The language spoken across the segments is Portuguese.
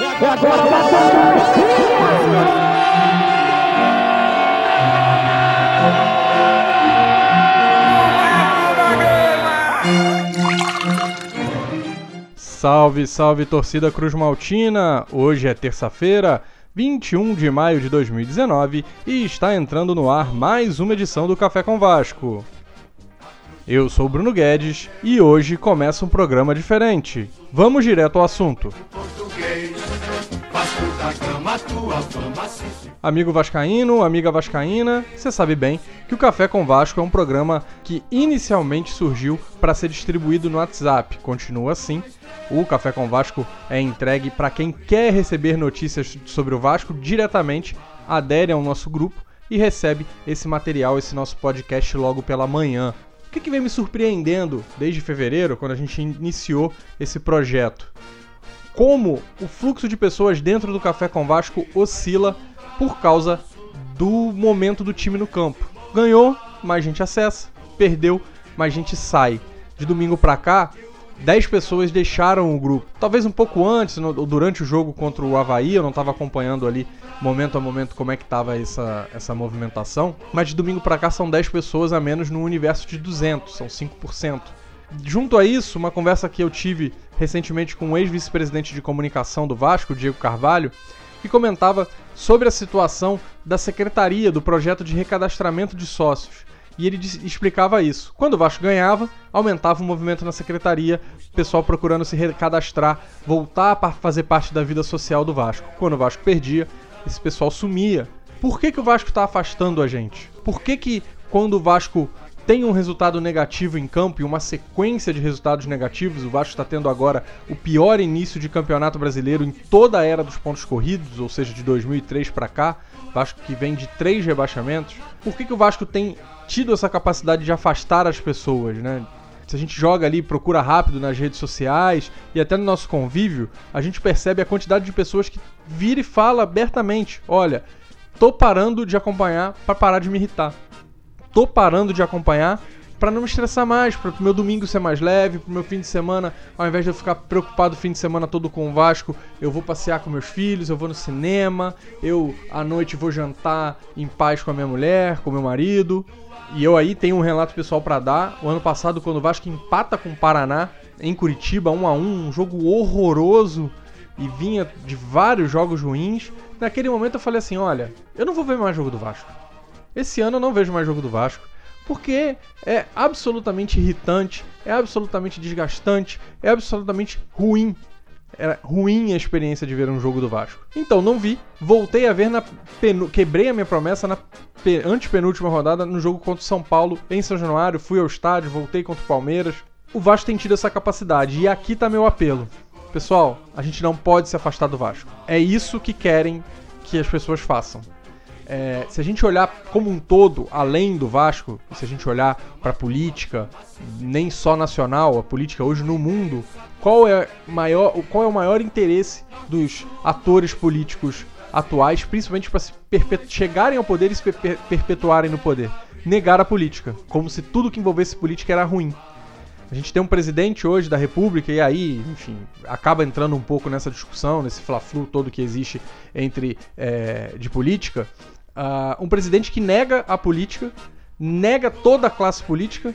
É agora, Salve, salve torcida Cruz Maltina! Hoje é terça-feira, 21 de maio de 2019 e está entrando no ar mais uma edição do Café com Vasco. Eu sou Bruno Guedes e hoje começa um programa diferente. Vamos direto ao assunto. Amigo Vascaíno, amiga Vascaína, você sabe bem que o Café com Vasco é um programa que inicialmente surgiu para ser distribuído no WhatsApp. Continua assim. O Café com Vasco é entregue para quem quer receber notícias sobre o Vasco diretamente, adere ao nosso grupo e recebe esse material, esse nosso podcast logo pela manhã. O que, que vem me surpreendendo desde fevereiro, quando a gente iniciou esse projeto? Como o fluxo de pessoas dentro do Café com Vasco oscila por causa do momento do time no campo. Ganhou, mais gente acessa, perdeu, mais gente sai. De domingo para cá, 10 pessoas deixaram o grupo. Talvez um pouco antes, no, durante o jogo contra o Havaí, eu não estava acompanhando ali momento a momento como é que estava essa, essa movimentação. Mas de domingo para cá são 10 pessoas a menos no universo de 200, são 5%. Junto a isso, uma conversa que eu tive recentemente com o ex-vice-presidente de comunicação do Vasco, Diego Carvalho, que comentava sobre a situação da secretaria do projeto de recadastramento de sócios. E ele explicava isso. Quando o Vasco ganhava, aumentava o movimento na secretaria, pessoal procurando se recadastrar, voltar a fazer parte da vida social do Vasco. Quando o Vasco perdia, esse pessoal sumia. Por que, que o Vasco está afastando a gente? Por que, que quando o Vasco tem um resultado negativo em campo e uma sequência de resultados negativos. O Vasco está tendo agora o pior início de campeonato brasileiro em toda a era dos pontos corridos, ou seja, de 2003 para cá. Vasco que vem de três rebaixamentos. Por que, que o Vasco tem tido essa capacidade de afastar as pessoas, né? Se a gente joga ali, procura rápido nas redes sociais e até no nosso convívio, a gente percebe a quantidade de pessoas que vira e fala abertamente: olha, tô parando de acompanhar para parar de me irritar tô parando de acompanhar para não me estressar mais, para o meu domingo ser mais leve, para o meu fim de semana, ao invés de eu ficar preocupado o fim de semana todo com o Vasco, eu vou passear com meus filhos, eu vou no cinema, eu à noite vou jantar em paz com a minha mulher, com meu marido. E eu aí tenho um relato pessoal para dar. O ano passado, quando o Vasco empata com o Paraná em Curitiba, 1 a 1 um jogo horroroso e vinha de vários jogos ruins, naquele momento eu falei assim: olha, eu não vou ver mais jogo do Vasco esse ano eu não vejo mais jogo do Vasco. Porque é absolutamente irritante, é absolutamente desgastante, é absolutamente ruim. Era ruim a experiência de ver um jogo do Vasco. Então não vi, voltei a ver na penu... quebrei a minha promessa na pe... antepenúltima rodada no jogo contra o São Paulo em São Januário, fui ao estádio, voltei contra o Palmeiras. O Vasco tem tido essa capacidade e aqui tá meu apelo. Pessoal, a gente não pode se afastar do Vasco. É isso que querem que as pessoas façam. É, se a gente olhar como um todo, além do Vasco, se a gente olhar para a política, nem só nacional, a política hoje no mundo, qual é, maior, qual é o maior interesse dos atores políticos atuais, principalmente para chegarem ao poder e se perpetuarem no poder? Negar a política, como se tudo que envolvesse política era ruim. A gente tem um presidente hoje da República e aí, enfim, acaba entrando um pouco nessa discussão, nesse fla-flu todo que existe entre é, de política, Uh, um presidente que nega a política, nega toda a classe política,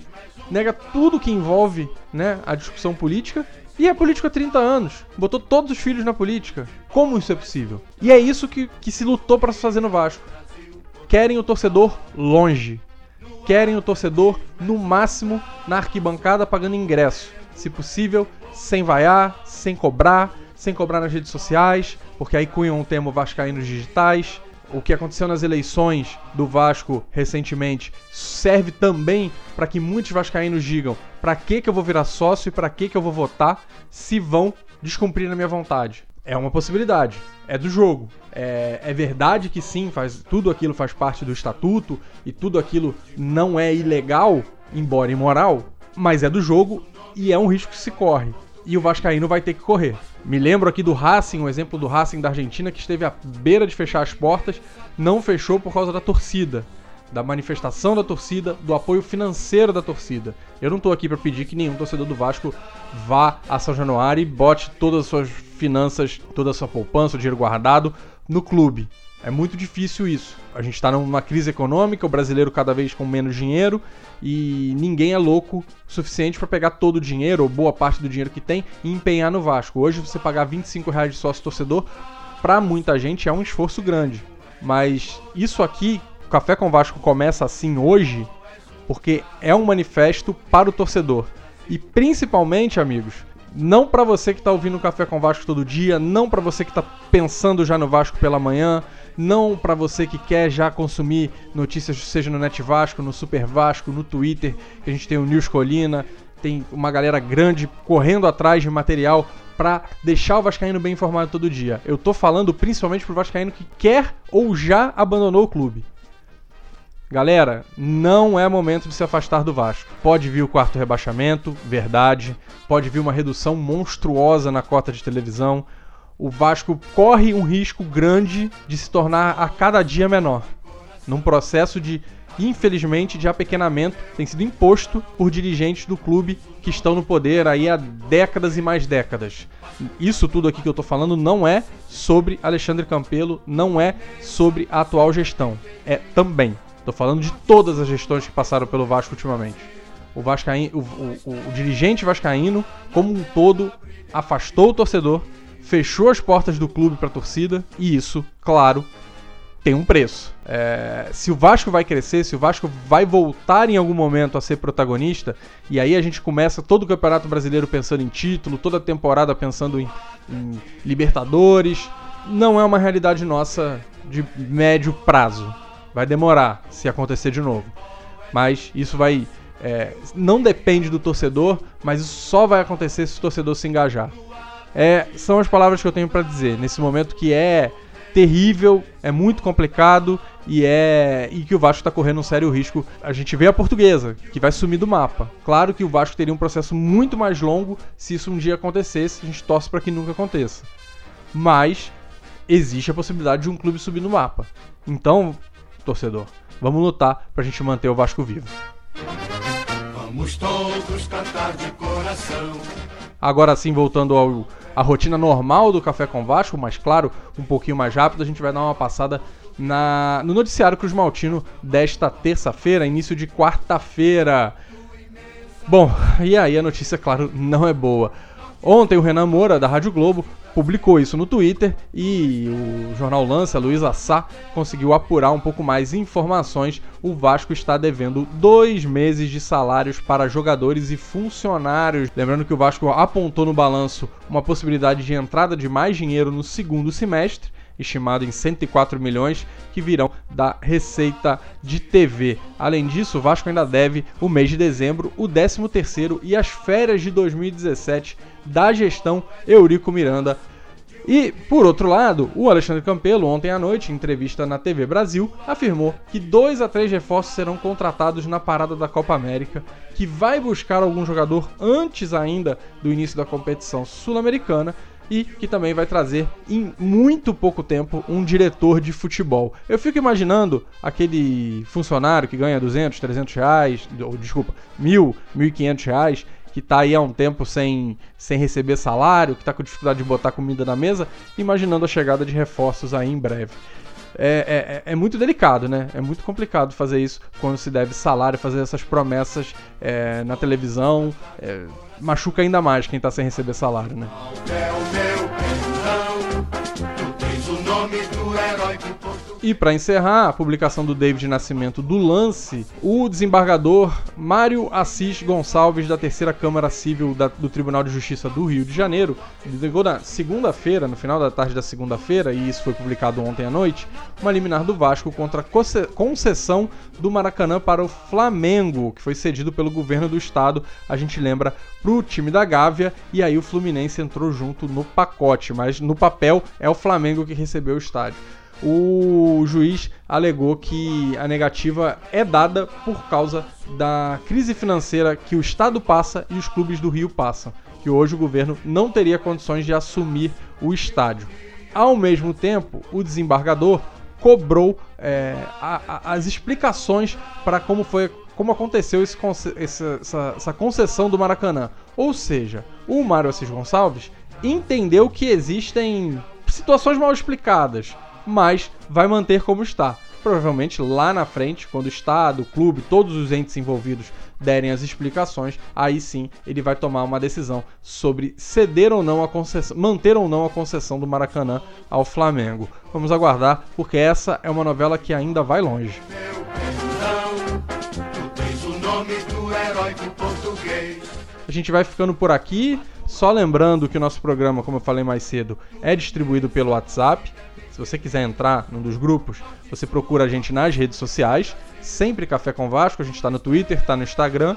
nega tudo que envolve né, a discussão política e é político há 30 anos. Botou todos os filhos na política. Como isso é possível? E é isso que, que se lutou para se fazer no Vasco. Querem o torcedor longe. Querem o torcedor, no máximo, na arquibancada pagando ingresso. Se possível, sem vaiar, sem cobrar, sem cobrar nas redes sociais, porque aí cunham o termo vascaínos digitais o que aconteceu nas eleições do Vasco recentemente serve também para que muitos vascaínos digam para que, que eu vou virar sócio e para que, que eu vou votar se vão descumprir a minha vontade. É uma possibilidade, é do jogo. É, é verdade que sim, faz, tudo aquilo faz parte do estatuto e tudo aquilo não é ilegal, embora imoral, mas é do jogo e é um risco que se corre e o Vascaíno vai ter que correr. Me lembro aqui do Racing, um exemplo do Racing da Argentina que esteve à beira de fechar as portas, não fechou por causa da torcida, da manifestação da torcida, do apoio financeiro da torcida. Eu não estou aqui para pedir que nenhum torcedor do Vasco vá a São Januário e bote todas as suas finanças, toda a sua poupança, o dinheiro guardado no clube. É muito difícil isso. A gente está numa crise econômica, o brasileiro cada vez com menos dinheiro e ninguém é louco o suficiente para pegar todo o dinheiro ou boa parte do dinheiro que tem e empenhar no Vasco. Hoje você pagar 25 reais de sócio torcedor para muita gente é um esforço grande. Mas isso aqui, o Café com Vasco começa assim hoje porque é um manifesto para o torcedor. E principalmente, amigos, não para você que está ouvindo o Café com Vasco todo dia, não para você que está pensando já no Vasco pela manhã, não para você que quer já consumir notícias, seja no Net Vasco, no Super Vasco, no Twitter, que a gente tem o News Colina, tem uma galera grande correndo atrás de material para deixar o Vascaíno bem informado todo dia. Eu tô falando principalmente pro Vascaíno que quer ou já abandonou o clube. Galera, não é momento de se afastar do Vasco. Pode vir o quarto rebaixamento, verdade. Pode vir uma redução monstruosa na cota de televisão. O Vasco corre um risco grande de se tornar a cada dia menor. Num processo de, infelizmente, de apequenamento tem sido imposto por dirigentes do clube que estão no poder aí há décadas e mais décadas. Isso tudo aqui que eu tô falando não é sobre Alexandre Campelo, não é sobre a atual gestão. É também Tô falando de todas as gestões que passaram pelo Vasco ultimamente. O, Vascaíno, o, o, o, dirigente vascaíno, como um todo, afastou o torcedor, fechou as portas do clube para a torcida e isso, claro, tem um preço. É, se o Vasco vai crescer, se o Vasco vai voltar em algum momento a ser protagonista, e aí a gente começa todo o Campeonato Brasileiro pensando em título, toda a temporada pensando em, em Libertadores, não é uma realidade nossa de médio prazo. Vai demorar se acontecer de novo. Mas isso vai. É, não depende do torcedor, mas isso só vai acontecer se o torcedor se engajar. É, são as palavras que eu tenho para dizer nesse momento que é terrível, é muito complicado e é e que o Vasco está correndo um sério risco. A gente vê a portuguesa, que vai sumir do mapa. Claro que o Vasco teria um processo muito mais longo se isso um dia acontecesse, a gente torce para que nunca aconteça. Mas existe a possibilidade de um clube subir no mapa. Então, torcedor. Vamos lutar pra gente manter o Vasco vivo. Vamos todos cantar de coração. Agora sim, voltando ao a rotina normal do Café com Vasco, mas claro, um pouquinho mais rápido, a gente vai dar uma passada na, no noticiário Cruz Maltino desta terça-feira, início de quarta-feira. Bom, e aí a notícia, claro, não é boa. Ontem o Renan Moura, da Rádio Globo, publicou isso no Twitter e o jornal Lance, a Luísa Sá, conseguiu apurar um pouco mais informações. O Vasco está devendo dois meses de salários para jogadores e funcionários. Lembrando que o Vasco apontou no balanço uma possibilidade de entrada de mais dinheiro no segundo semestre estimado em 104 milhões, que virão da receita de TV. Além disso, o Vasco ainda deve o mês de dezembro, o 13º e as férias de 2017 da gestão Eurico Miranda. E, por outro lado, o Alexandre Campelo, ontem à noite, em entrevista na TV Brasil, afirmou que dois a três reforços serão contratados na parada da Copa América, que vai buscar algum jogador antes ainda do início da competição sul-americana e que também vai trazer em muito pouco tempo um diretor de futebol. Eu fico imaginando aquele funcionário que ganha 200, 300 reais, ou desculpa, mil, 1.500 reais, que está aí há um tempo sem, sem receber salário, que está com dificuldade de botar comida na mesa, imaginando a chegada de reforços aí em breve. É, é, é, muito delicado, né? É muito complicado fazer isso quando se deve salário, fazer essas promessas é, na televisão. É, machuca ainda mais quem está sem receber salário, né? E para encerrar a publicação do David Nascimento do lance, o desembargador Mário Assis Gonçalves, da Terceira Câmara Civil da, do Tribunal de Justiça do Rio de Janeiro, ligou na segunda-feira, no final da tarde da segunda-feira, e isso foi publicado ontem à noite, uma liminar do Vasco contra a concessão do Maracanã para o Flamengo, que foi cedido pelo governo do estado, a gente lembra, para o time da Gávea, e aí o Fluminense entrou junto no pacote, mas no papel é o Flamengo que recebeu o estádio o juiz alegou que a negativa é dada por causa da crise financeira que o Estado passa e os clubes do Rio passam, que hoje o governo não teria condições de assumir o estádio. Ao mesmo tempo, o desembargador cobrou é, a, a, as explicações para como foi como aconteceu esse, essa, essa concessão do Maracanã. Ou seja, o Mário Assis Gonçalves entendeu que existem situações mal explicadas, mas vai manter como está. Provavelmente lá na frente, quando o Estado, o clube, todos os entes envolvidos derem as explicações, aí sim ele vai tomar uma decisão sobre ceder ou não a concessão, manter ou não a concessão do Maracanã ao Flamengo. Vamos aguardar, porque essa é uma novela que ainda vai longe. A gente vai ficando por aqui. Só lembrando que o nosso programa, como eu falei mais cedo, é distribuído pelo WhatsApp. Se você quiser entrar num dos grupos, você procura a gente nas redes sociais, sempre Café com Vasco, a gente está no Twitter, está no Instagram.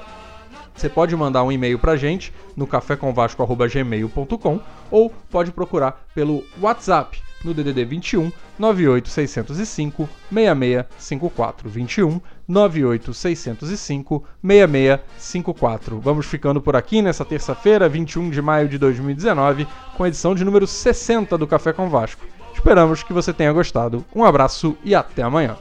Você pode mandar um e-mail pra gente no cafécomvasco@gmail.com ou pode procurar pelo WhatsApp no DDD 21 98605 6654 21 98605 6654. Vamos ficando por aqui nessa terça-feira, 21 de maio de 2019, com a edição de número 60 do Café com Vasco. Esperamos que você tenha gostado. Um abraço e até amanhã.